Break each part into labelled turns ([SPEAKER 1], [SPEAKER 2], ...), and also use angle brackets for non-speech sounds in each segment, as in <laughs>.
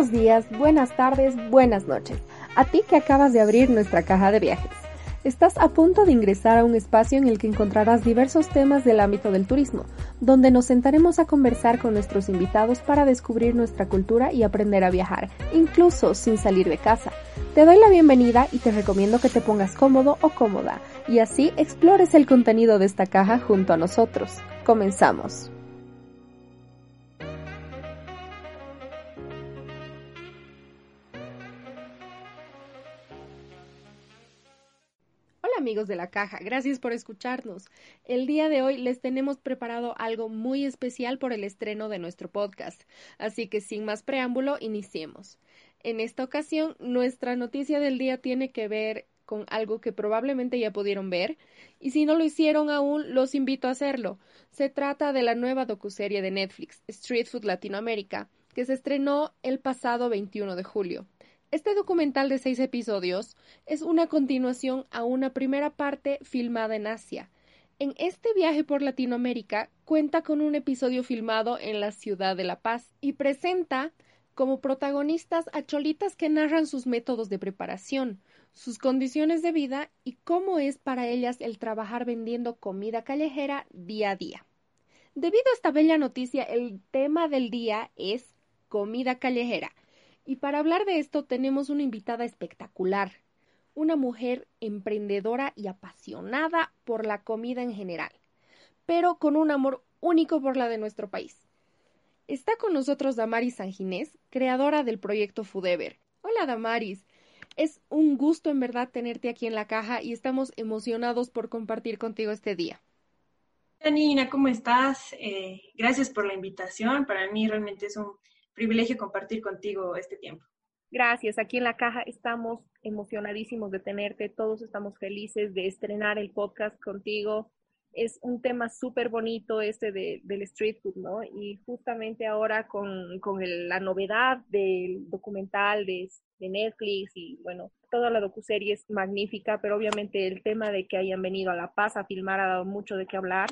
[SPEAKER 1] Buenos días, buenas tardes, buenas noches. A ti que acabas de abrir nuestra caja de viajes. Estás a punto de ingresar a un espacio en el que encontrarás diversos temas del ámbito del turismo, donde nos sentaremos a conversar con nuestros invitados para descubrir nuestra cultura y aprender a viajar, incluso sin salir de casa. Te doy la bienvenida y te recomiendo que te pongas cómodo o cómoda y así explores el contenido de esta caja junto a nosotros. Comenzamos. Amigos de la caja, gracias por escucharnos. El día de hoy les tenemos preparado algo muy especial por el estreno de nuestro podcast, así que sin más preámbulo, iniciemos. En esta ocasión, nuestra noticia del día tiene que ver con algo que probablemente ya pudieron ver, y si no lo hicieron aún, los invito a hacerlo. Se trata de la nueva docuserie de Netflix, Street Food Latinoamérica, que se estrenó el pasado 21 de julio. Este documental de seis episodios es una continuación a una primera parte filmada en Asia. En este viaje por Latinoamérica cuenta con un episodio filmado en la ciudad de La Paz y presenta como protagonistas a cholitas que narran sus métodos de preparación, sus condiciones de vida y cómo es para ellas el trabajar vendiendo comida callejera día a día. Debido a esta bella noticia, el tema del día es comida callejera, y para hablar de esto tenemos una invitada espectacular, una mujer emprendedora y apasionada por la comida en general, pero con un amor único por la de nuestro país. Está con nosotros Damaris Sanginés, creadora del proyecto Foodever. Hola Damaris, es un gusto en verdad tenerte aquí en la caja y estamos emocionados por compartir contigo este día.
[SPEAKER 2] Nina, ¿cómo estás? Eh, gracias por la invitación. Para mí realmente es un privilegio compartir contigo este tiempo.
[SPEAKER 1] Gracias. Aquí en la caja estamos emocionadísimos de tenerte. Todos estamos felices de estrenar el podcast contigo. Es un tema súper bonito este del street food, ¿no? Y justamente ahora con, con la novedad del documental de, de, Netflix y bueno, toda la docuserie es magnífica, pero obviamente el tema de que hayan venido a La Paz a filmar ha dado mucho de qué hablar.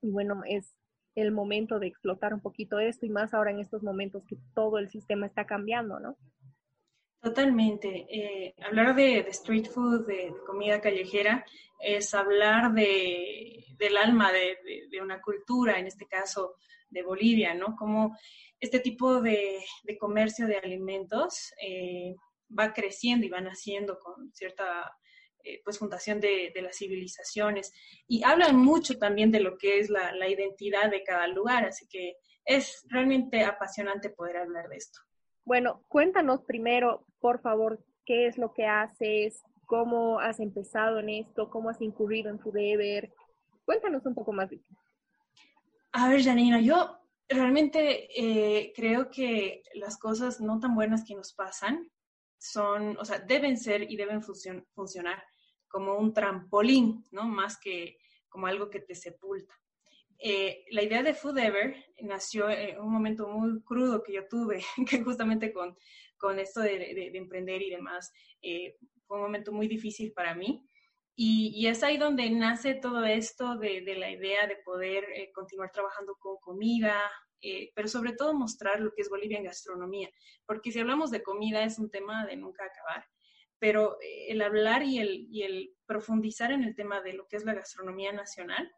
[SPEAKER 1] Y bueno, es el momento de explotar un poquito esto y más ahora en estos momentos que todo el sistema está cambiando, ¿no?
[SPEAKER 2] Totalmente. Eh, hablar de, street food, de, comida callejera, es hablar de, del alma de, una cultura, en este caso de Bolivia, ¿no? Como este tipo de, comercio de alimentos eh, va creciendo y va naciendo con cierta eh, pues fundación de, las civilizaciones y hablan mucho también de lo que es la, identidad de cada lugar, así que es realmente apasionante poder hablar de esto.
[SPEAKER 1] Bueno, cuéntanos primero, por favor, qué es lo que haces, cómo has empezado en esto, cómo has incurrido en Forever. Cuéntanos un poco más de.
[SPEAKER 2] A ver, Janina, yo realmente eh, creo que las cosas no tan buenas que nos pasan son, o sea, deben ser y deben funcionar como un trampolín, ¿no? Más que como algo que te sepulta. Eh, la idea de Food Ever nació en un momento muy crudo que yo tuve, <laughs> que justamente con, con esto de, emprender y demás, eh, fue un momento muy difícil para mí. Y, es ahí donde nace todo esto de, la idea de poder eh, continuar trabajando con comida, pero sobre todo mostrar lo que es Bolivia en gastronomía, porque si hablamos de comida es un tema de nunca acabar pero eh, el hablar y el, y el profundizar en el tema de lo que es la gastronomía nacional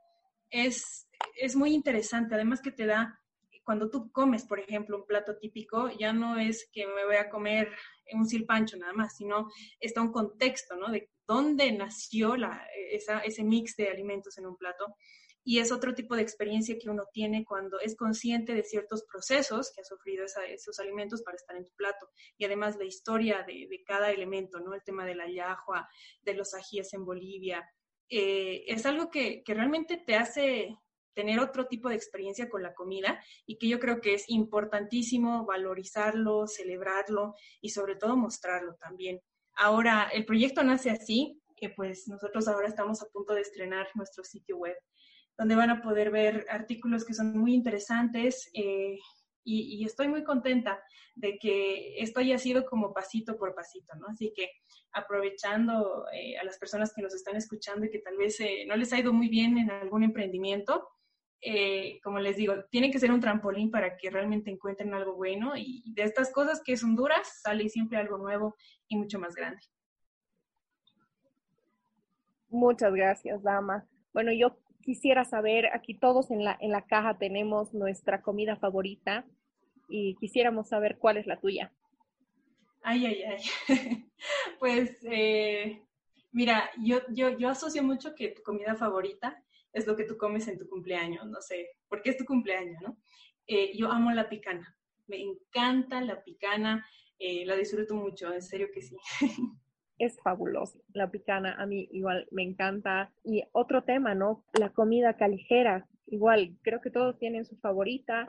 [SPEAKER 2] es, es muy interesante, además que te da, cuando tú comes, por ejemplo, un plato típico, ya no es que me voy a comer un silpancho nada más, sino está un contexto, ¿no? De dónde nació la, esa, ese mix de alimentos en un plato y es otro tipo de experiencia que uno tiene cuando es consciente de ciertos procesos que ha sufrido esos alimentos para estar en tu plato y además la historia de, cada elemento, ¿no? El tema de la yahua, de los ajíes en Bolivia, eh, es algo que, que realmente te hace tener otro tipo de experiencia con la comida y que yo creo que es importantísimo valorizarlo, celebrarlo y sobre todo mostrarlo también. Ahora, el proyecto nace así, que pues nosotros ahora estamos a punto de estrenar nuestro sitio web donde van a poder ver artículos que son muy interesantes eh, y, estoy muy contenta de que esto haya sido como pasito por pasito, ¿no? Así que aprovechando eh, a las personas que nos están escuchando y que tal vez eh, no les ha ido muy bien en algún emprendimiento, como les digo, tiene que ser un trampolín para que realmente encuentren algo bueno y de estas cosas que son duras sale siempre algo nuevo y mucho más grande.
[SPEAKER 1] Muchas gracias, Dama. Bueno, yo quisiera saber, aquí todos en la, en la caja tenemos nuestra comida favorita y quisiéramos saber cuál es la tuya.
[SPEAKER 2] Ay, ay, ay. <laughs> pues eh, mira, yo, yo, yo asocio mucho que tu comida favorita es lo que tú comes en tu cumpleaños, no sé, porque es tu cumpleaños, ¿no? Eh, yo amo la picana, me encanta la picana, eh, la disfruto mucho, en serio que sí. <laughs>
[SPEAKER 1] es fabuloso. La picana a mí igual me encanta. Y otro tema, ¿no? La comida callejera. Igual, creo que todos tienen su favorita.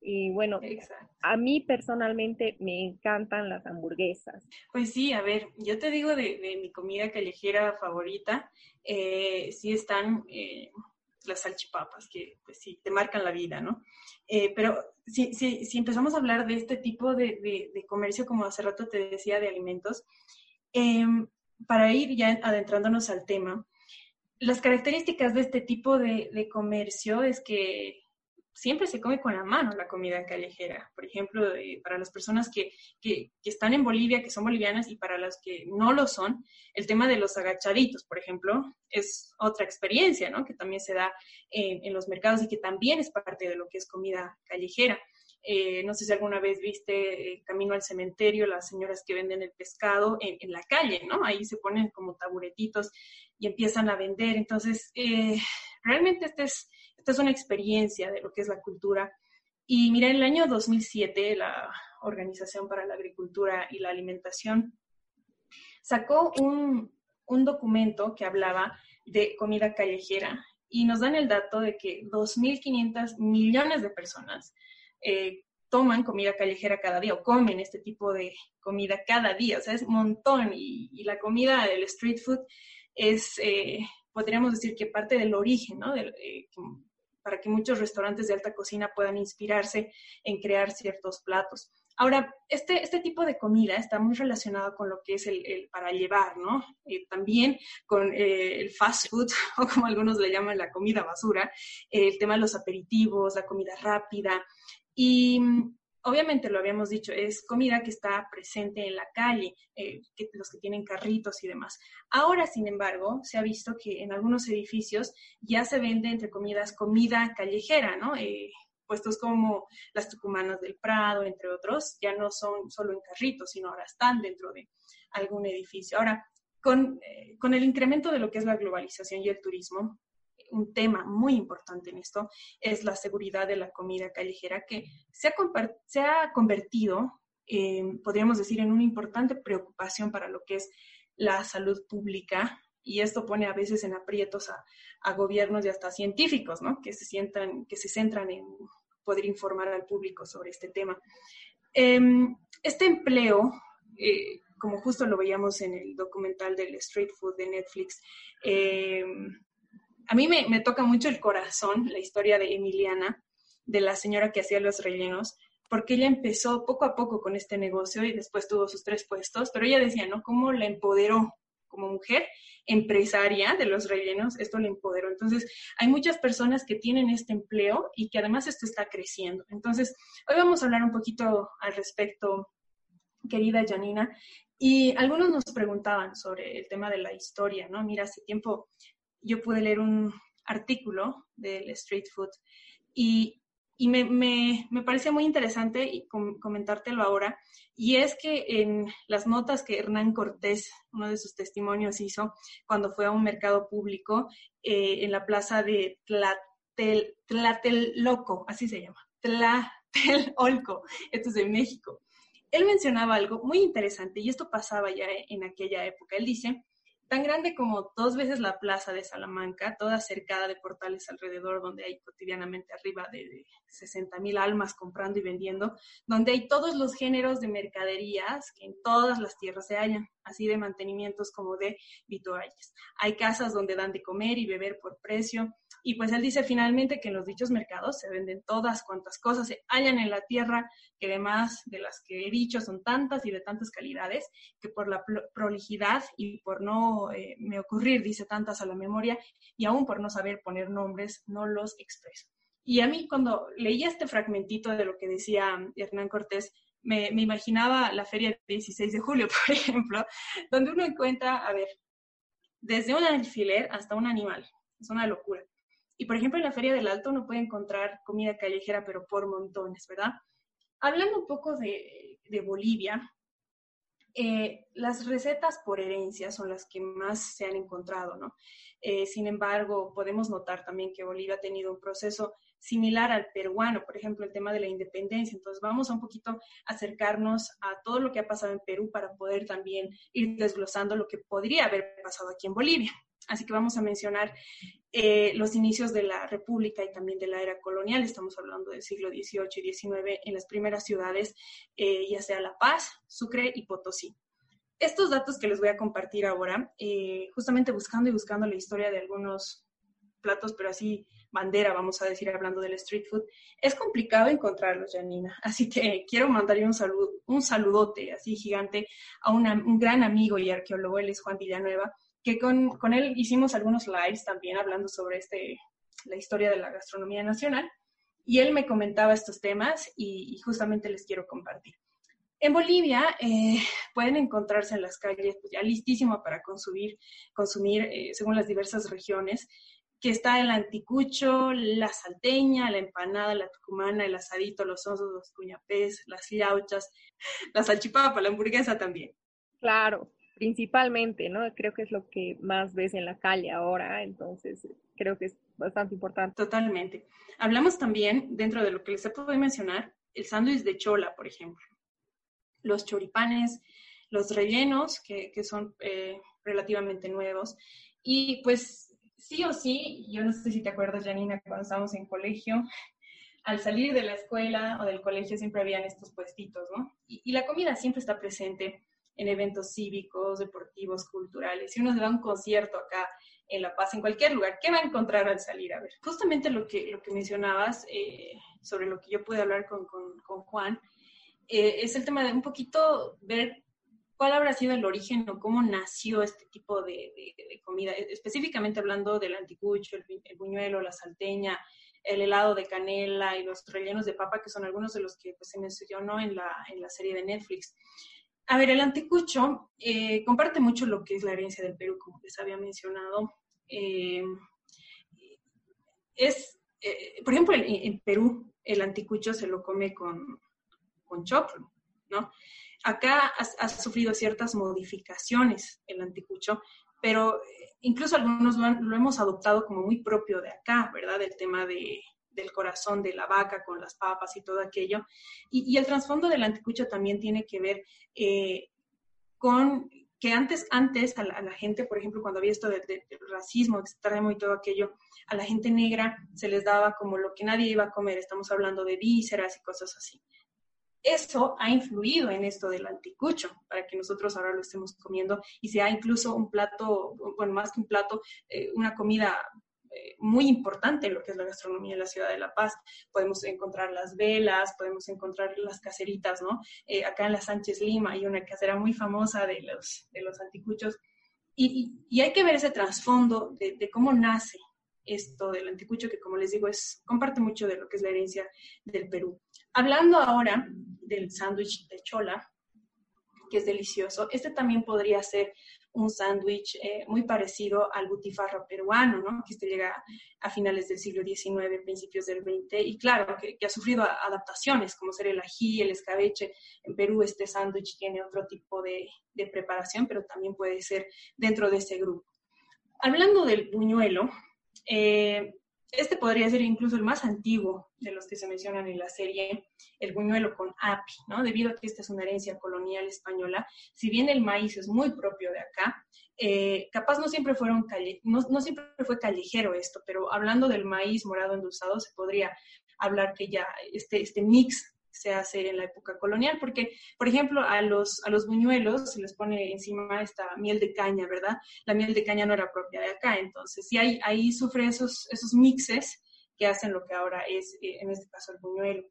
[SPEAKER 1] Y bueno, a mí personalmente me encantan las hamburguesas.
[SPEAKER 2] Pues sí, a ver, yo te digo de, mi comida callejera favorita, eh, sí están eh, las salchipapas, que pues sí, te marcan la vida, ¿no? Eh, pero si, si, si, empezamos a hablar de este tipo de, de comercio, como hace rato te decía, de alimentos, Em, para ir ya adentrándonos al tema, las características de este tipo de, comercio es que siempre se come con la mano la comida callejera. Por ejemplo, para las personas que, están en Bolivia, que son bolivianas, y para las que no lo son, el tema de los agachaditos, por ejemplo, es otra experiencia, ¿no? Que también se da en los mercados y que también es parte de lo que es comida callejera. Eh, no sé si alguna vez viste eh, Camino al Cementerio, las señoras que venden el pescado en, la calle, ¿no? Ahí se ponen como taburetitos y empiezan a vender. Entonces, eh, realmente esta es, esta es una experiencia de lo que es la cultura. Y mira, en el año 2007, la Organización para la Agricultura y la Alimentación sacó un, un documento que hablaba de comida callejera y nos dan el dato de que 2.500 millones de personas eh, toman comida callejera cada día o comen este tipo de comida cada día. O sea, es un montón. Y, la comida del street food es, eh, podríamos decir que parte del origen, ¿no? Eh, para que muchos restaurantes de alta cocina puedan inspirarse en crear ciertos platos. Ahora, este, este tipo de comida está muy relacionado con lo que es el, para llevar, ¿no? también con el fast food, <laughs> o como algunos le llaman la comida basura, el tema de los aperitivos, la comida rápida, y mm, obviamente lo habíamos dicho, es comida que está presente en la calle, eh, los que tienen carritos y demás. Ahora, sin embargo, se ha visto que en algunos edificios ya se vende, entre comidas, comida callejera, ¿no? Eh, puestos como las tucumanas del Prado, entre otros, ya no son solo en carritos, sino ahora están dentro de algún edificio. Ahora, con, eh, con el incremento de lo que es la globalización y el turismo, un tema muy importante en esto es la seguridad de la comida callejera que se ha, se ha convertido, podríamos decir, en una importante preocupación para lo que es la salud pública y esto pone a veces en aprietos a, gobiernos y hasta científicos, ¿no? Que se sientan, que se centran en poder informar al público sobre este tema. Em, este empleo, eh, como justo lo veíamos en el documental del Street Food de Netflix, eh, a mí me, toca mucho el corazón la historia de Emiliana, de la señora que hacía los rellenos, porque ella empezó poco a poco con este negocio y después tuvo sus tres puestos, pero ella decía, ¿no? ¿Cómo la empoderó como mujer empresaria de los rellenos? Esto la empoderó. Entonces, hay muchas personas que tienen este empleo y que además esto está creciendo. Entonces, hoy vamos a hablar un poquito al respecto, querida Janina. Y algunos nos preguntaban sobre el tema de la historia, ¿no? Mira, hace tiempo yo pude leer un artículo del street food y, y me, me, me, parecía muy interesante comentártelo ahora. Y es que en las notas que Hernán Cortés, uno de sus testimonios, hizo cuando fue a un mercado público eh, en la plaza de Tlatel, Tlatelolco, así se llama, Tlatelolco, esto es de México. Él mencionaba algo muy interesante y esto pasaba ya en aquella época. Él dice tan grande como dos veces la plaza de Salamanca, toda cercada de portales alrededor, donde hay cotidianamente arriba de 60 mil almas comprando y vendiendo, donde hay todos los géneros de mercaderías que en todas las tierras se hallan, así de mantenimientos como de vituallas. Hay casas donde dan de comer y beber por precio, Y pues él dice finalmente que en los dichos mercados se venden todas cuantas cosas se hallan en la tierra, que además de las que he dicho son tantas y de tantas calidades, que por la prolijidad y por no eh, me ocurrir, dice tantas a la memoria, y aún por no saber poner nombres, no los expreso. Y a mí cuando leía este fragmentito de lo que decía Hernán Cortés, me, me, imaginaba la feria del 16 de julio, <laughs> por ejemplo, donde uno encuentra, a ver, desde un alfiler hasta un animal. Es una locura. Y por ejemplo, en la Feria del Alto uno puede encontrar comida callejera, pero por montones, ¿verdad? Hablando un poco de, Bolivia, eh, las recetas por herencia son las que más se han encontrado, ¿no? Eh, sin embargo, podemos notar también que Bolivia ha tenido un proceso similar al peruano, por ejemplo, el tema de la independencia. Entonces, vamos a un poquito acercarnos a todo lo que ha pasado en Perú para poder también ir desglosando lo que podría haber pasado aquí en Bolivia. Así que vamos a mencionar eh, los inicios de la República y también de la era colonial. Estamos hablando del siglo XVIII y XIX en las primeras ciudades, eh, ya sea La Paz, Sucre y Potosí. Estos datos que les voy a compartir ahora, eh, justamente buscando y buscando la historia de algunos platos, pero así bandera, vamos a decir, hablando del street food, es complicado encontrarlos, Janina. Así que quiero mandarle un, saludo, un saludote así gigante a un gran amigo y arqueólogo, él es Juan Villanueva, que con, con, él hicimos algunos lives también hablando sobre este, la historia de la gastronomía nacional. Y él me comentaba estos temas y, justamente les quiero compartir. En Bolivia eh, pueden encontrarse en las calles pues, ya listísimo para consumir, consumir eh, según las diversas regiones, que está el anticucho, la salteña, la empanada, la tucumana, el asadito, los osos, los cuñapés, las yauchas, la salchipapa, la hamburguesa también.
[SPEAKER 1] Claro, principalmente, ¿no? Creo que es lo que más ves en la calle ahora, entonces creo que es bastante importante.
[SPEAKER 2] Totalmente. Hablamos también, dentro de lo que les he podido mencionar, el sándwich de chola, por ejemplo. Los choripanes, los rellenos, que, que son eh, relativamente nuevos. Y pues sí o sí, yo no sé si te acuerdas, Janina, cuando estábamos en colegio, al salir de la escuela o del colegio siempre habían estos puestitos, ¿no? Y, la comida siempre está presente en eventos cívicos, deportivos, culturales. Si uno se da un concierto acá en La Paz, en cualquier lugar, ¿qué va a encontrar al salir? A ver, justamente lo que, lo que mencionabas, eh, sobre lo que yo pude hablar con, con, Juan, eh, es el tema de un poquito ver cuál habrá sido el origen o cómo nació este tipo de, comida, e, específicamente hablando del anticucho, el, buñuelo, la salteña, el helado de canela y los rellenos de papa, que son algunos de los que pues, se mencionó en la, en la serie de Netflix. A ver, el anticucho eh, comparte mucho lo que es la herencia del Perú, como les había mencionado. Eh, es, eh, por ejemplo, en, Perú el anticucho se lo come con, con choclo, ¿no? acá ha, sufrido ciertas modificaciones el anticucho, pero incluso algunos lo, hemos adoptado como muy propio de acá, ¿verdad? El tema de, del corazón de la vaca con las papas y todo aquello. Y, el trasfondo del anticucho también tiene que ver eh, con que antes, antes a la, gente, por ejemplo, cuando había esto del racismo extremo y todo aquello, a la gente negra se les daba como lo que nadie iba a comer, estamos hablando de vísceras y cosas así eso ha influido en esto del anticucho, para que nosotros ahora lo estemos comiendo y sea incluso un plato, bueno, más que un plato, eh, una comida eh, muy importante lo que es la gastronomía de la ciudad de La Paz. Podemos encontrar las velas, podemos encontrar las caseritas, ¿no? Eh, acá en la Sánchez Lima hay una casera muy famosa de los, de los anticuchos. Y, y, hay que ver ese trasfondo de, de cómo nace esto del anticucho, que como les digo, es, comparte mucho de lo que es la herencia del Perú. Hablando ahora del sándwich de chola, que es delicioso, este también podría ser un sándwich eh, muy parecido al butifarra peruano, ¿no? que este llega a finales del siglo XIX, principios del XX, y claro, que, ha sufrido adaptaciones, como ser el ají, el escabeche. En Perú este sándwich tiene otro tipo de, preparación, pero también puede ser dentro de ese grupo. Hablando del buñuelo, eh, este podría ser incluso el más antiguo de los que se mencionan en la serie, el buñuelo con api, ¿no? Debido a que esta es una herencia colonial española, si bien el maíz es muy propio de acá, eh, capaz no siempre, fueron no, no, siempre fue callejero esto, pero hablando del maíz morado endulzado, se podría hablar que ya este, este mix se hace en la época colonial, porque, por ejemplo, a los, a los buñuelos se les pone encima esta miel de caña, ¿verdad? La miel de caña no era propia de acá, entonces, sí, ahí, ahí sufre esos, esos mixes que hacen lo que ahora es, eh, en este caso, el buñuelo.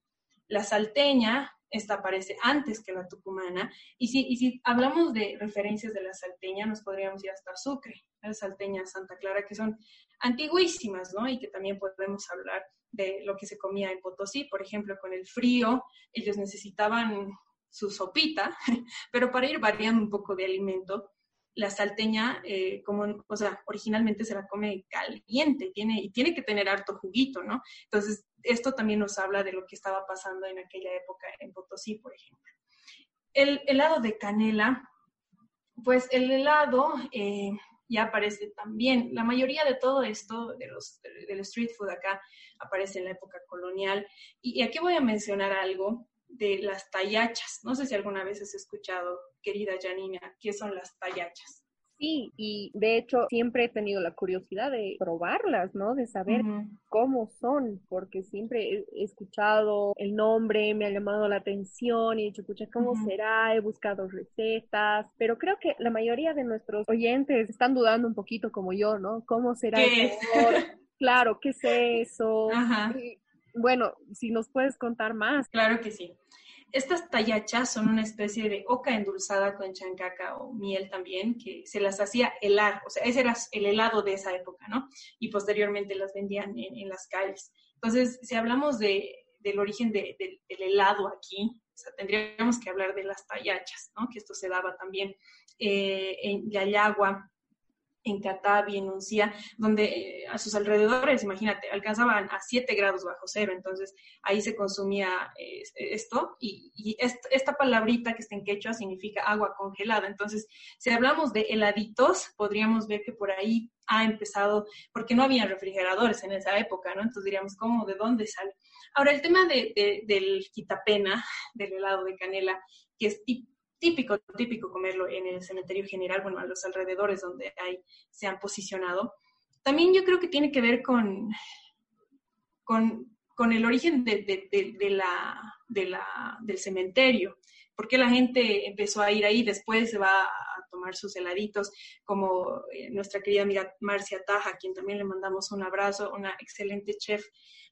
[SPEAKER 2] La salteña, esta aparece antes que la tucumana, y si, y si hablamos de referencias de la salteña, nos podríamos ir hasta Sucre, la salteña Santa Clara, que son antiguísimas, ¿no? Y que también podemos hablar de lo que se comía en Potosí, por ejemplo, con el frío, ellos necesitaban su sopita, <laughs> pero para ir variando un poco de alimento, la salteña, eh, como, o sea, originalmente se la come caliente, tiene, y tiene que tener harto juguito, ¿no? Entonces, esto también nos habla de lo que estaba pasando en aquella época en Potosí, por ejemplo. El helado de canela, pues el helado eh, ya aparece también. La mayoría de todo esto, de los, del street food acá, aparece en la época colonial. Y, aquí voy a mencionar algo de las tallachas. No sé si alguna vez has escuchado, querida Janina, qué son las tallachas.
[SPEAKER 3] Sí, y de hecho siempre he tenido la curiosidad de probarlas, ¿no? De saber cómo son, porque siempre he escuchado el nombre, me ha llamado la atención y he dicho, pucha, ¿cómo será? He buscado recetas, pero creo que la mayoría de nuestros oyentes están dudando un poquito como yo, ¿no? ¿Cómo será ¿Qué? Claro, ¿qué es eso? bueno, si nos puedes contar más.
[SPEAKER 2] Claro que sí. Estas tallachas son una especie de oca endulzada con chancaca o miel también, que se las hacía helar, o sea, ese era el helado de esa época, ¿no? Y posteriormente las vendían en, las calles. Entonces, si hablamos de, del origen del helado aquí, o tendríamos que hablar de las tallachas, ¿no? Que esto se daba también eh, en Yayagua, en Catavi, en Uncía, donde eh, a sus alrededores, imagínate, alcanzaban a 7 grados bajo cero, entonces ahí se consumía eh, esto, y, esta palabrita que está en quechua significa agua congelada, entonces si hablamos de heladitos, podríamos ver que por ahí ha empezado, porque no había refrigeradores en esa época, ¿no? Entonces diríamos, ¿cómo, de dónde sale? Ahora, el tema de, del quitapena, del helado de canela, que es típico, típico comerlo en el cementerio general, bueno, a los alrededores donde hay, se han posicionado. También yo creo que tiene que ver con, con, el origen de, la, del cementerio. porque la gente empezó a ir ahí? Después se va a tomar sus heladitos, como eh, nuestra querida amiga Marcia Taja, a quien también le mandamos un abrazo, una excelente chef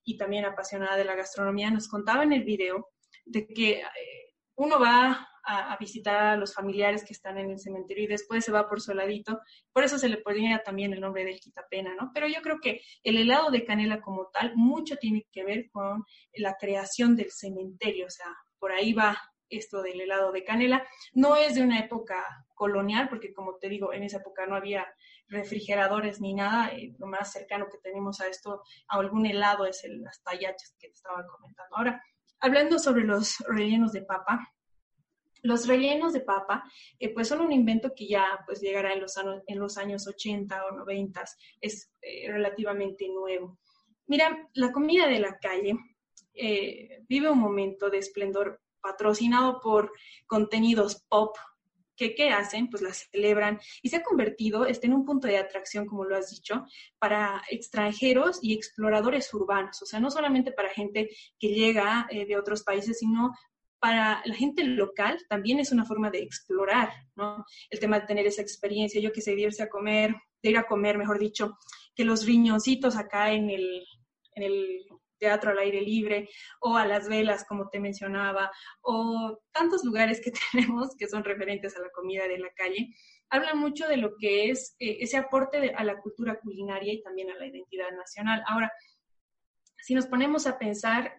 [SPEAKER 2] y también apasionada de la gastronomía, nos contaba en el video de que eh, uno va a, visitar a los familiares que están en el cementerio y después se va por su heladito. Por eso se le ponía también el nombre del quitapena, ¿no? Pero yo creo que el helado de canela como tal mucho tiene que ver con la creación del cementerio, o sea, por ahí va esto del helado de canela. No es de una época colonial, porque como te digo, en esa época no había refrigeradores ni nada. Eh, lo más cercano que tenemos a esto, a algún helado, es el, las tallachas que te estaba comentando. Ahora, hablando sobre los rellenos de papa, los rellenos de papa, eh, pues son un invento que ya pues llegará en los, en los años 80 o 90, es eh, relativamente nuevo. Mira, la comida de la calle eh, vive un momento de esplendor patrocinado por contenidos pop que ¿qué hacen? Pues la celebran y se ha convertido este, en un punto de atracción, como lo has dicho, para extranjeros y exploradores urbanos, o sea, no solamente para gente que llega de otros países, sino para la gente local también es una forma de explorar, ¿no? El tema de tener esa experiencia, yo que sé, de irse a comer, de ir a comer, mejor dicho, que los riñoncitos acá en el, en el teatro al aire libre, o a las velas, como te mencionaba, o tantos lugares que <laughs> tenemos que son referentes a la comida de la calle, hablan mucho de lo que es eh, ese aporte a la cultura culinaria y también a la identidad nacional. Ahora, si nos ponemos a pensar,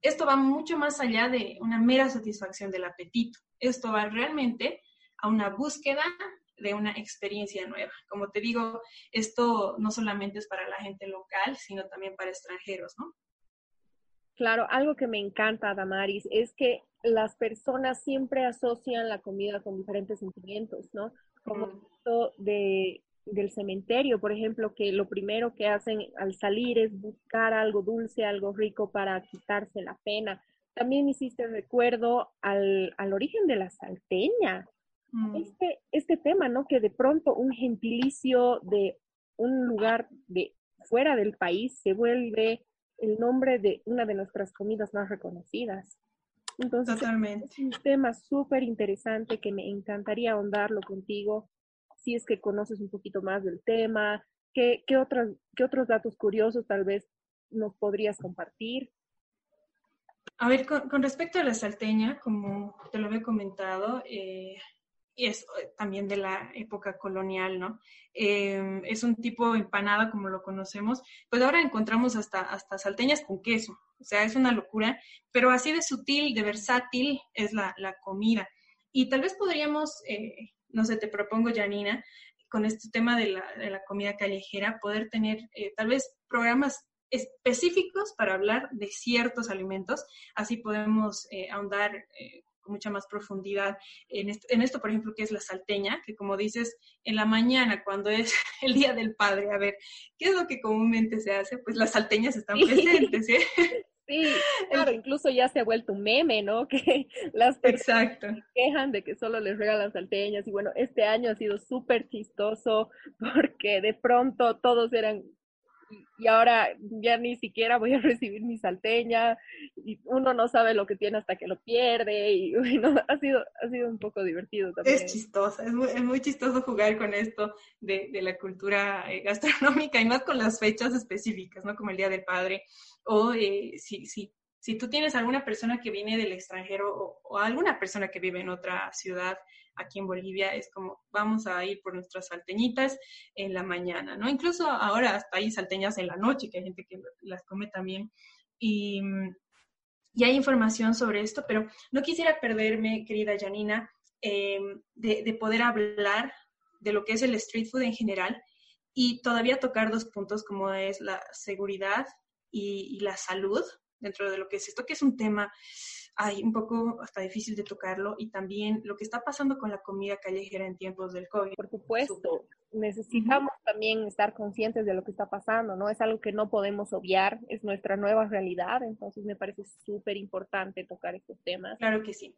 [SPEAKER 2] esto va mucho más allá de una mera satisfacción del apetito. Esto va realmente a una búsqueda de una experiencia nueva. Como te digo, esto no solamente es para la gente local, sino también para extranjeros, ¿no?
[SPEAKER 3] Claro, algo que me encanta, Damaris, es que las personas siempre asocian la comida con diferentes sentimientos, ¿no? Como esto de del cementerio, por ejemplo, que lo primero que hacen al salir es buscar algo dulce, algo rico para quitarse la pena. También hiciste recuerdo al, origen de la salteña. Mm. Este, este tema, ¿no? Que de pronto un gentilicio de un lugar de fuera del país se vuelve el nombre de una de nuestras comidas más reconocidas. Entonces, Totalmente. es un tema súper interesante que me encantaría ahondarlo contigo, si es que conoces un poquito más del tema, qué, qué, otros, qué otros datos curiosos tal vez nos podrías compartir.
[SPEAKER 2] A ver, con, respecto a la salteña, como te lo había comentado, eh, es eh, también de la época colonial, ¿no? Em, es un tipo empanada como lo conocemos, pues ahora encontramos hasta, hasta salteñas con queso, o sea, es una locura, pero así de sutil, de versátil es la, comida. Y tal vez podríamos, eh, no sé, te propongo, Janina, con este tema de la, de la comida callejera, poder tener tal vez programas específicos para hablar de ciertos alimentos. Así podemos eh, ahondar eh, mucha más profundidad en esto, por ejemplo, que es la salteña, que como dices, en la mañana, cuando es <laughs> el Día del Padre, a ver, ¿qué es lo que comúnmente se hace? Pues las salteñas están presentes, ¿sí? <laughs>
[SPEAKER 3] Sí, claro, incluso ya se ha vuelto un meme, ¿no? <laughs> Que las personas se quejan de que solo les regalan salteñas y bueno, este año ha sido súper chistoso porque de pronto todos eran y ahora ya ni siquiera voy a <laughs> recibir mi salteña y uno no sabe lo que tiene hasta que lo pierde y bueno, ha sido, ha sido un poco divertido también.
[SPEAKER 2] Es chistoso, es muy, es muy chistoso jugar con esto de, de, la cultura eh, gastronómica y más con las fechas específicas, ¿no? Como el Día del Padre o eh, si, si, si tú tienes alguna persona que viene del extranjero o, o alguna persona que vive en otra ciudad aquí en Bolivia es como vamos a ir por nuestras salteñitas en la mañana, ¿no? Incluso ahora hasta hay salteñas en la noche, que hay gente que las come también. Y, hay información sobre esto, pero no quisiera perderme, querida Janina, em, de, poder hablar de lo que es el street food en general y todavía tocar dos puntos como es la seguridad y, y la salud dentro de lo que es esto, que es un tema hay un poco hasta difícil de tocarlo y también lo que está pasando con la comida callejera en tiempos del COVID.
[SPEAKER 3] Por supuesto, necesitamos también estar conscientes de lo que está pasando, ¿no? Es algo que no podemos obviar, es nuestra nueva realidad, entonces me parece súper importante tocar estos temas.
[SPEAKER 2] Claro que sí.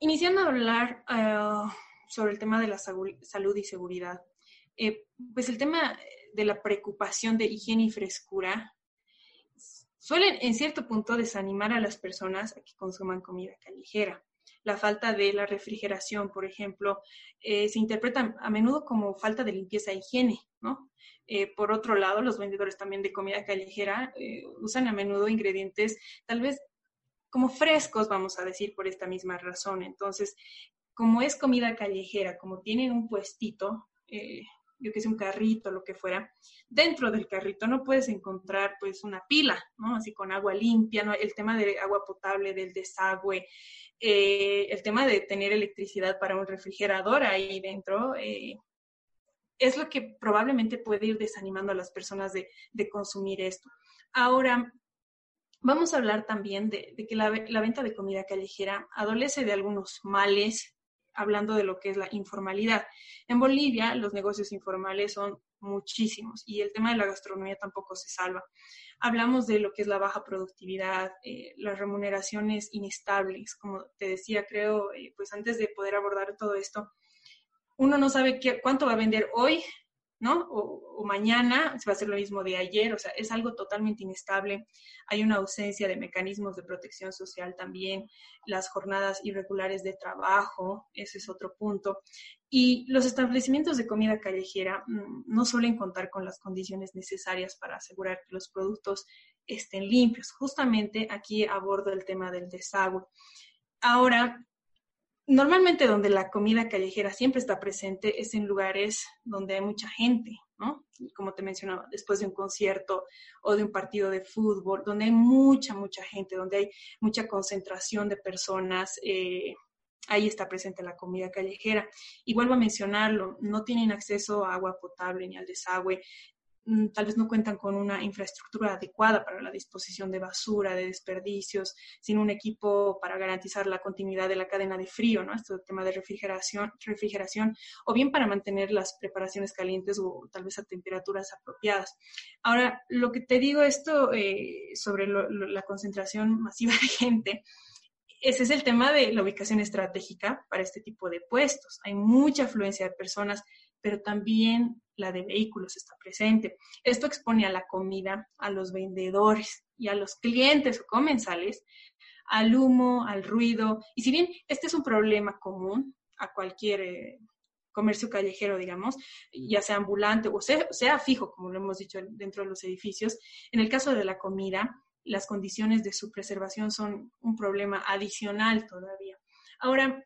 [SPEAKER 2] Iniciando a hablar eh, sobre el tema de la salud y seguridad, eh, pues el tema de la preocupación de higiene y frescura suelen en cierto punto desanimar a las personas a que consuman comida callejera. La falta de la refrigeración, por ejemplo, eh, se interpreta a menudo como falta de limpieza e higiene, ¿no? Eh, por otro lado, los vendedores también de comida callejera eh, usan a menudo ingredientes tal vez como frescos, vamos a decir, por esta misma razón. Entonces, como es comida callejera, como tienen un puestito, yo que sé, un carrito, lo que fuera, dentro del carrito no puedes encontrar pues una pila, ¿no? Así con agua limpia, ¿no? El tema de agua potable, del desagüe, eh, el tema de tener electricidad para un refrigerador ahí dentro, eh, es lo que probablemente puede ir desanimando a las personas de, consumir esto. Ahora, vamos a hablar también de, que la, la, venta de comida callejera adolece de algunos males hablando de lo que es la informalidad. En Bolivia los negocios informales son muchísimos y el tema de la gastronomía tampoco se salva. Hablamos de lo que es la baja productividad, eh, las remuneraciones inestables, como te decía, creo, eh, pues antes de poder abordar todo esto, uno no sabe qué, cuánto va a vender hoy, ¿no? O, mañana se va a hacer lo mismo de ayer, o sea, es algo totalmente inestable. Hay una ausencia de mecanismos de protección social también, las jornadas irregulares de trabajo, ese es otro punto. Y los establecimientos de comida callejera mm, no suelen contar con las condiciones necesarias para asegurar que los productos estén limpios. Justamente aquí abordo el tema del desagüe. Ahora, Normalmente donde la comida callejera siempre está presente es en lugares donde hay mucha gente, ¿no? Como te mencionaba, después de un concierto o de un partido de fútbol, donde hay mucha, mucha gente, donde hay mucha concentración de personas, eh, ahí está presente la comida callejera. Y vuelvo a mencionarlo, no tienen acceso a agua potable ni al desagüe, tal vez no cuentan con una infraestructura adecuada para la disposición de basura, de desperdicios, sin un equipo para garantizar la continuidad de la cadena de frío, ¿no? Este tema de refrigeración, refrigeración, o bien para mantener las preparaciones calientes o tal vez a temperaturas apropiadas. Ahora, lo que te digo esto eh, sobre la concentración <laughs> masiva de gente, ese es el tema de la ubicación estratégica para este tipo de puestos. Hay mucha afluencia de personas, pero también la de vehículos está presente. Esto expone a la comida, a los vendedores y a los clientes o comensales al humo, al ruido. Y si bien este es un problema común a cualquier eh, comercio callejero, digamos, ya sea ambulante o sea, sea fijo, como lo hemos dicho dentro de los edificios, en el caso de la comida, las condiciones de su preservación son un problema adicional todavía. Ahora,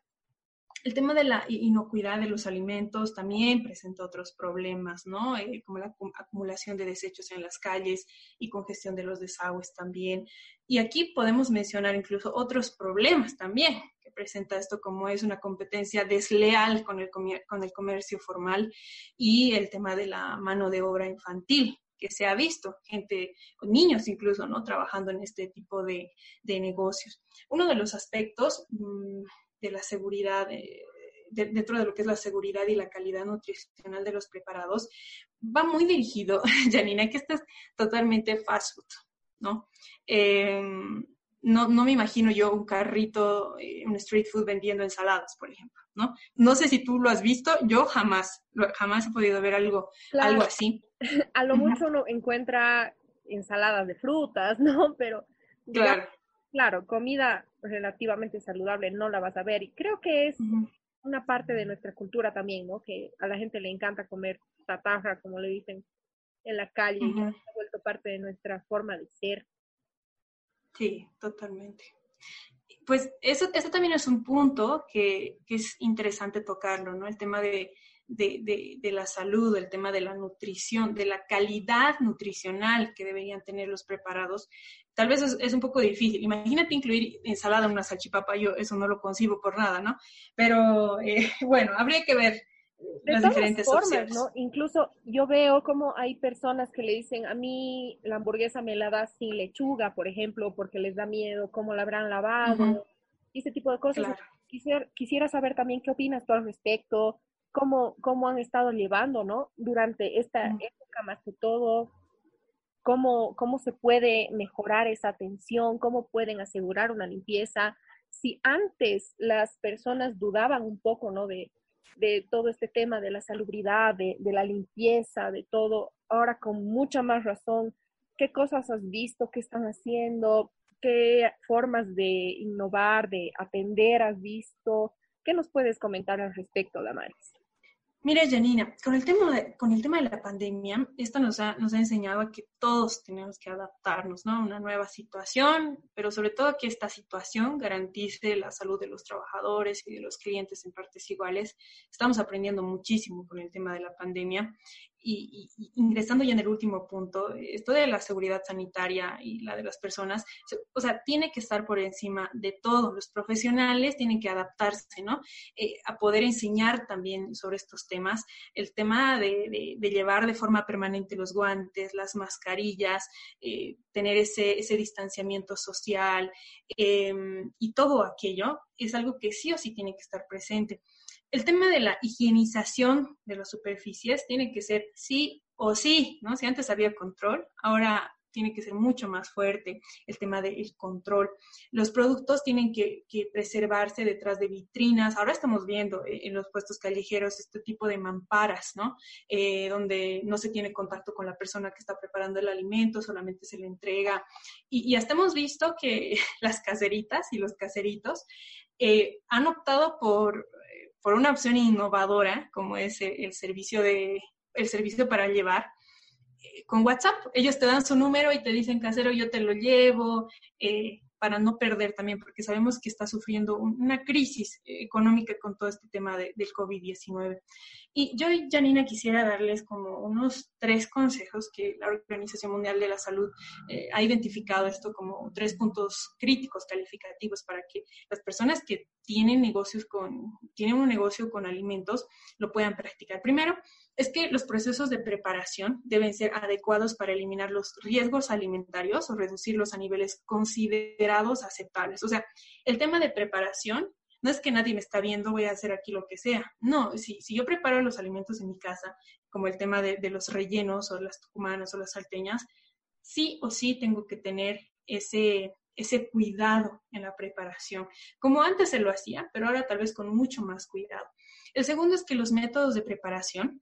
[SPEAKER 2] el tema de la inocuidad de los alimentos también presenta otros problemas, ¿no? Eh, como la acumulación de desechos en las calles y congestión de los desagües también. Y aquí podemos mencionar incluso otros problemas también que presenta esto, como es una competencia desleal con el, con el comercio formal y el tema de la mano de obra infantil que se ha visto, gente, niños incluso, ¿no? Trabajando en este tipo de, de negocios. Uno de los aspectos mm, de la seguridad, eh, dentro de lo que es la seguridad y la calidad nutricional de los preparados, va muy dirigido, <laughs> Janina, que esto es totalmente fast food, ¿no? Em, no, no, me imagino yo un carrito, eh, un street food vendiendo ensaladas, por ejemplo, ¿no? No sé si tú lo has visto, yo jamás, jamás he podido ver algo, algo así. <laughs>
[SPEAKER 3] A lo mucho uno encuentra ensaladas de frutas, <laughs> ¿no? Pero claro claro, comida relativamente saludable no la vas a ver. Y creo que es una parte de nuestra cultura también, ¿no? Que a la gente le encanta comer tatarra, como le dicen, en la calle, y ha vuelto parte de nuestra forma de ser.
[SPEAKER 2] Sí, totalmente. Pues eso, eso también es un punto que, que es interesante tocarlo, ¿no? El tema de, de, de, de, la salud, el tema de la nutrición, de la calidad nutricional que deberían tener los preparados, tal vez es, un poco difícil. Imagínate incluir ensalada en una salchipapa, yo eso no lo concibo por nada, ¿no? Pero eh, <laughs> bueno, habría que ver las diferentes formas, ¿no?
[SPEAKER 3] Incluso yo veo como hay personas que le dicen, a mí la hamburguesa me la da sin lechuga, por ejemplo, porque les da miedo cómo la habrán lavado, y ese tipo de cosas. Quisiera, quisiera saber también qué opinas tú al respecto, cómo, cómo han estado llevando, ¿no? Durante esta época más que todo, cómo, cómo se puede mejorar esa atención, cómo pueden asegurar una limpieza. Si antes las personas dudaban un poco, ¿no? De, de todo este tema de la salubridad, de, de, la limpieza, de todo, ahora con mucha más razón, ¿qué cosas has visto? ¿Qué están haciendo? ¿Qué formas de innovar, de atender has visto? ¿Qué nos puedes comentar al respecto, Damaris?
[SPEAKER 2] Mira, Janina, con el tema de, con el tema de la pandemia, esto nos ha, nos ha enseñado a que todos tenemos que adaptarnos ¿no? a una nueva situación, pero sobre todo que esta situación garantice la salud de los trabajadores y de los clientes en partes iguales. Estamos aprendiendo muchísimo con el tema de la pandemia y, ingresando ya en el último punto, esto de la seguridad sanitaria y la de las personas, o sea, tiene que estar por encima de todo. Los profesionales tienen que adaptarse, ¿no? Eh, a poder enseñar también sobre estos temas. El tema de, llevar de forma permanente los guantes, las mascarillas, eh, tener ese, ese, distanciamiento social em, y todo aquello es algo que sí o sí tiene que estar presente el tema de la higienización de las superficies tiene que ser sí o sí, ¿no? Si antes había control, ahora tiene que ser mucho más fuerte el tema del control. Los productos tienen que, preservarse detrás de vitrinas. Ahora estamos viendo eh, en los puestos callejeros este tipo de mamparas, ¿no? Eh, donde no se tiene contacto con la persona que está preparando el alimento, solamente se le entrega. Y, y hasta hemos visto que <laughs> las caseritas y los caseritos eh, han optado por por una opción innovadora como es el, servicio de el servicio para llevar eh, con WhatsApp. Ellos te dan su número y te dicen casero yo te lo llevo eh, para no perder también, porque sabemos que está sufriendo una crisis económica con todo este tema del COVID-19. Y yo, Janina, quisiera darles como unos tres consejos que la Organización Mundial de la Salud eh, ha identificado esto como tres puntos críticos calificativos para que las personas que tienen negocios con, tienen un negocio con alimentos lo puedan practicar. Primero, es que los procesos de preparación deben ser adecuados para eliminar los riesgos alimentarios o reducirlos a niveles aceptables. O sea, el tema de preparación no es que nadie me está viendo, voy a hacer aquí lo que sea. No, si, si yo preparo los alimentos en mi casa, como el tema de, de los rellenos o las tucumanas o las salteñas, sí o sí tengo que tener ese, ese cuidado en la preparación, como antes se lo hacía, pero ahora tal vez con mucho más cuidado. El segundo es que los métodos de preparación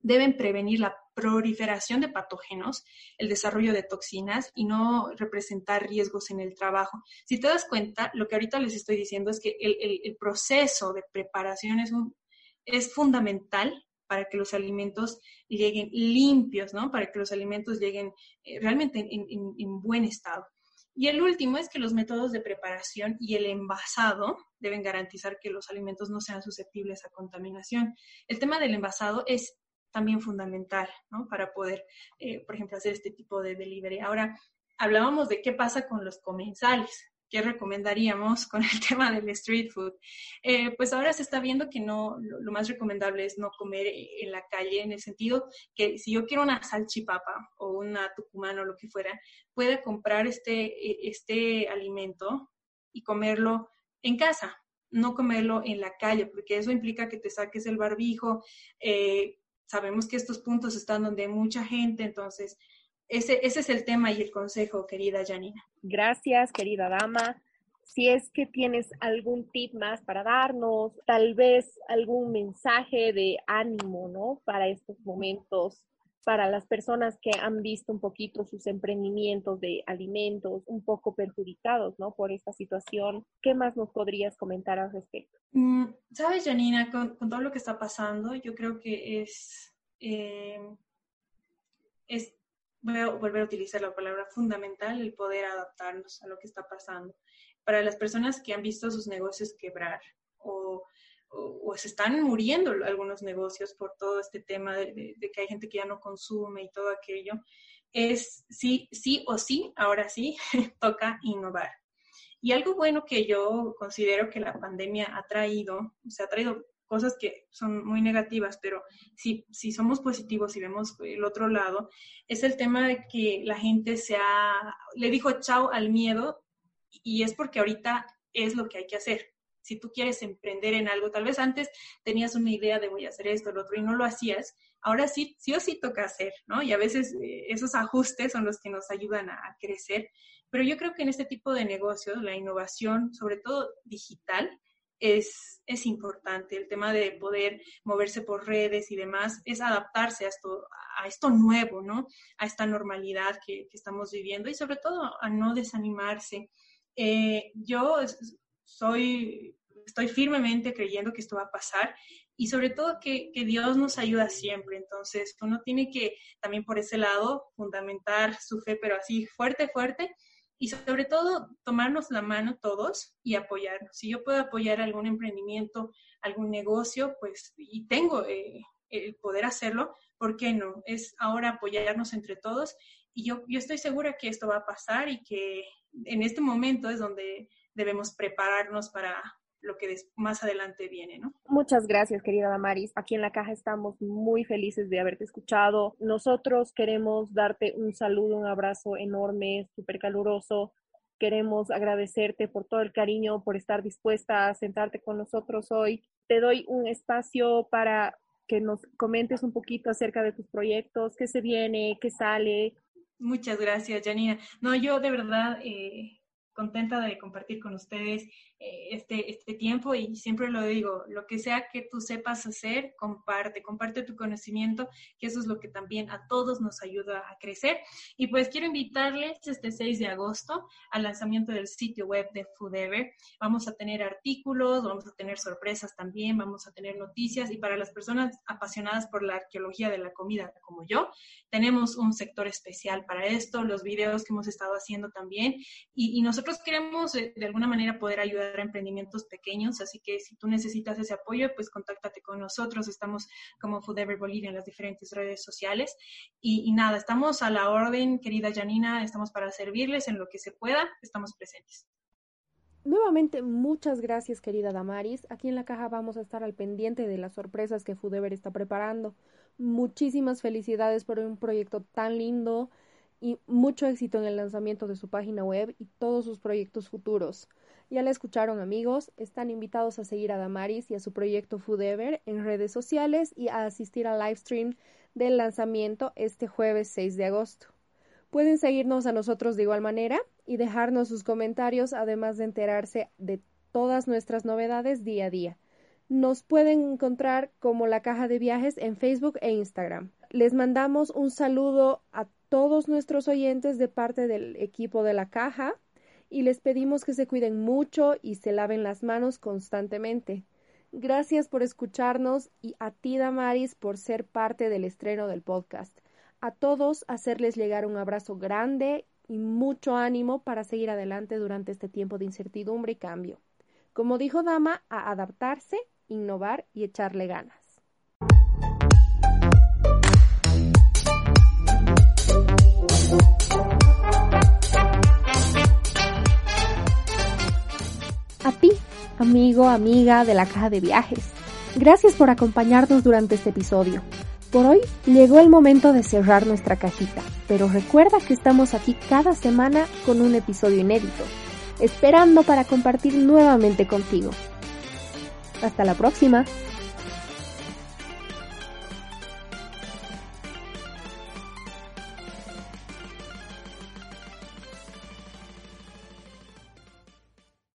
[SPEAKER 2] deben prevenir la proliferación de patógenos, el desarrollo de toxinas y no representar riesgos en el trabajo. Si te das cuenta, lo que ahorita les estoy diciendo es que el, proceso de preparación es, fundamental para que los alimentos lleguen limpios, ¿no? Para que los alimentos lleguen eh, realmente en, buen estado. Y el último es que los métodos de preparación y el envasado deben garantizar que los alimentos no sean susceptibles a contaminación. El tema del envasado es también fundamental, ¿no? Para poder, eh, por ejemplo, hacer este tipo de delivery. Ahora, hablábamos de qué pasa con los comensales. ¿Qué recomendaríamos con el <laughs> tema del street food? Eh, pues ahora se está viendo que no, lo, más recomendable es no comer en la calle, en el sentido que si yo quiero una salchipapa o una tucumán o lo que fuera, pueda comprar este, e, este alimento y comerlo en casa, no comerlo en la calle, porque eso implica que te saques el barbijo. Eh, sabemos que estos puntos están donde hay mucha gente, entonces ese, ese es el tema y el consejo, querida Janina.
[SPEAKER 3] Gracias, querida dama. Si es que tienes algún tip más para darnos, tal vez algún mensaje de ánimo, ¿no? Para estos momentos, para las personas que han visto un poquito sus emprendimientos de alimentos un poco perjudicados, ¿no? Por esta situación, ¿qué más nos podrías comentar al respecto?
[SPEAKER 2] Mm, Sabes, Janina, con, todo lo que está pasando, yo creo que es, eh, es voy a volver a utilizar la palabra fundamental, el poder adaptarnos a lo que está pasando. Para las personas que han visto sus negocios quebrar o, se están muriendo algunos negocios por todo este tema de, que hay gente que ya no consume y todo aquello, es sí, sí o sí, ahora sí, <laughs> toca innovar. Y algo bueno que yo considero que la pandemia ha traído, se ha traído cosas que son muy negativas, pero si, si somos positivos y vemos el otro lado, es el tema de que la gente se ha, le dijo chao al miedo y es porque ahorita es lo que hay que hacer. Si tú quieres emprender en algo, tal vez antes tenías una idea de voy a hacer esto, lo otro, y no lo hacías, ahora sí, sí o sí toca hacer, ¿no? Y a veces eh, esos ajustes son los que nos ayudan a crecer. Pero yo creo que en este tipo de negocios, la innovación, sobre todo digital, es, es importante. El tema de poder moverse por redes y demás es adaptarse a esto, a esto nuevo, ¿no? A esta normalidad que, estamos viviendo y sobre todo a no desanimarse. Eh, yo soy, estoy firmemente creyendo que esto va a pasar y sobre todo que, que, Dios nos ayuda siempre. Entonces, uno tiene que también por ese lado fundamentar su fe, pero así fuerte, fuerte, y sobre todo tomarnos la mano todos y apoyarnos. Si yo puedo apoyar algún emprendimiento, algún negocio, pues y tengo eh, el poder hacerlo, ¿por qué no? Es ahora apoyarnos entre todos y yo, yo estoy segura que esto va a pasar y que en este momento es donde debemos prepararnos para, lo que más adelante viene, ¿no?
[SPEAKER 3] Muchas gracias, querida Damaris. Aquí en la caja estamos muy felices de haberte escuchado. Nosotros queremos darte un saludo, un abrazo enorme, súper caluroso. Queremos agradecerte por todo el cariño, por estar dispuesta a sentarte con nosotros hoy. Te doy un espacio para que nos comentes un poquito acerca de tus proyectos, qué se viene, qué sale.
[SPEAKER 2] Muchas gracias, Janina. No, yo de verdad eh, contenta de compartir con ustedes este, este tiempo y siempre lo digo, lo que sea que tú sepas hacer, comparte, comparte tu conocimiento, que eso es lo que también a todos nos ayuda a crecer. Y pues quiero invitarles este 6 de agosto al lanzamiento del sitio web de Foodever. Vamos a tener artículos, vamos a tener sorpresas también, vamos a tener noticias y para las personas apasionadas por la arqueología de la comida como yo, tenemos un sector especial para esto, los videos que hemos estado haciendo también y, nosotros queremos de alguna manera poder ayudar emprendimientos pequeños, así que si tú necesitas ese apoyo, pues contáctate con nosotros. Estamos como Food Ever Bolivia en las diferentes redes sociales. Y, nada, estamos a la orden, querida Janina, estamos para servirles en lo que se pueda, estamos presentes.
[SPEAKER 1] Nuevamente, muchas gracias, querida Damaris. Aquí en la caja vamos a estar al pendiente de las sorpresas que Foodever está preparando. Muchísimas felicidades por un proyecto tan lindo y mucho éxito en el lanzamiento de su página web y todos sus proyectos futuros. Ya la escucharon amigos, están invitados a seguir a Damaris y a su proyecto Foodever en redes sociales y a asistir al live stream del lanzamiento este jueves 6 de agosto. Pueden seguirnos a nosotros de igual manera y dejarnos sus comentarios además de enterarse de todas nuestras novedades día a día. Nos pueden encontrar como la caja de viajes en Facebook e Instagram. Les mandamos un saludo a todos nuestros oyentes de parte del equipo de la caja y les pedimos que se cuiden mucho y se laven las manos constantemente. Gracias por escucharnos y a ti, Damaris, por ser parte del estreno del podcast. A todos hacerles llegar un abrazo grande y mucho ánimo para seguir adelante durante este tiempo de incertidumbre y cambio. Como dijo Dama, a adaptarse, innovar y echarle ganas. Amigo, amiga de la caja de viajes. Gracias por acompañarnos durante este episodio. Por hoy llegó el momento de cerrar nuestra cajita, pero recuerda que estamos aquí cada semana con un episodio inédito, esperando para compartir nuevamente contigo. Hasta la próxima.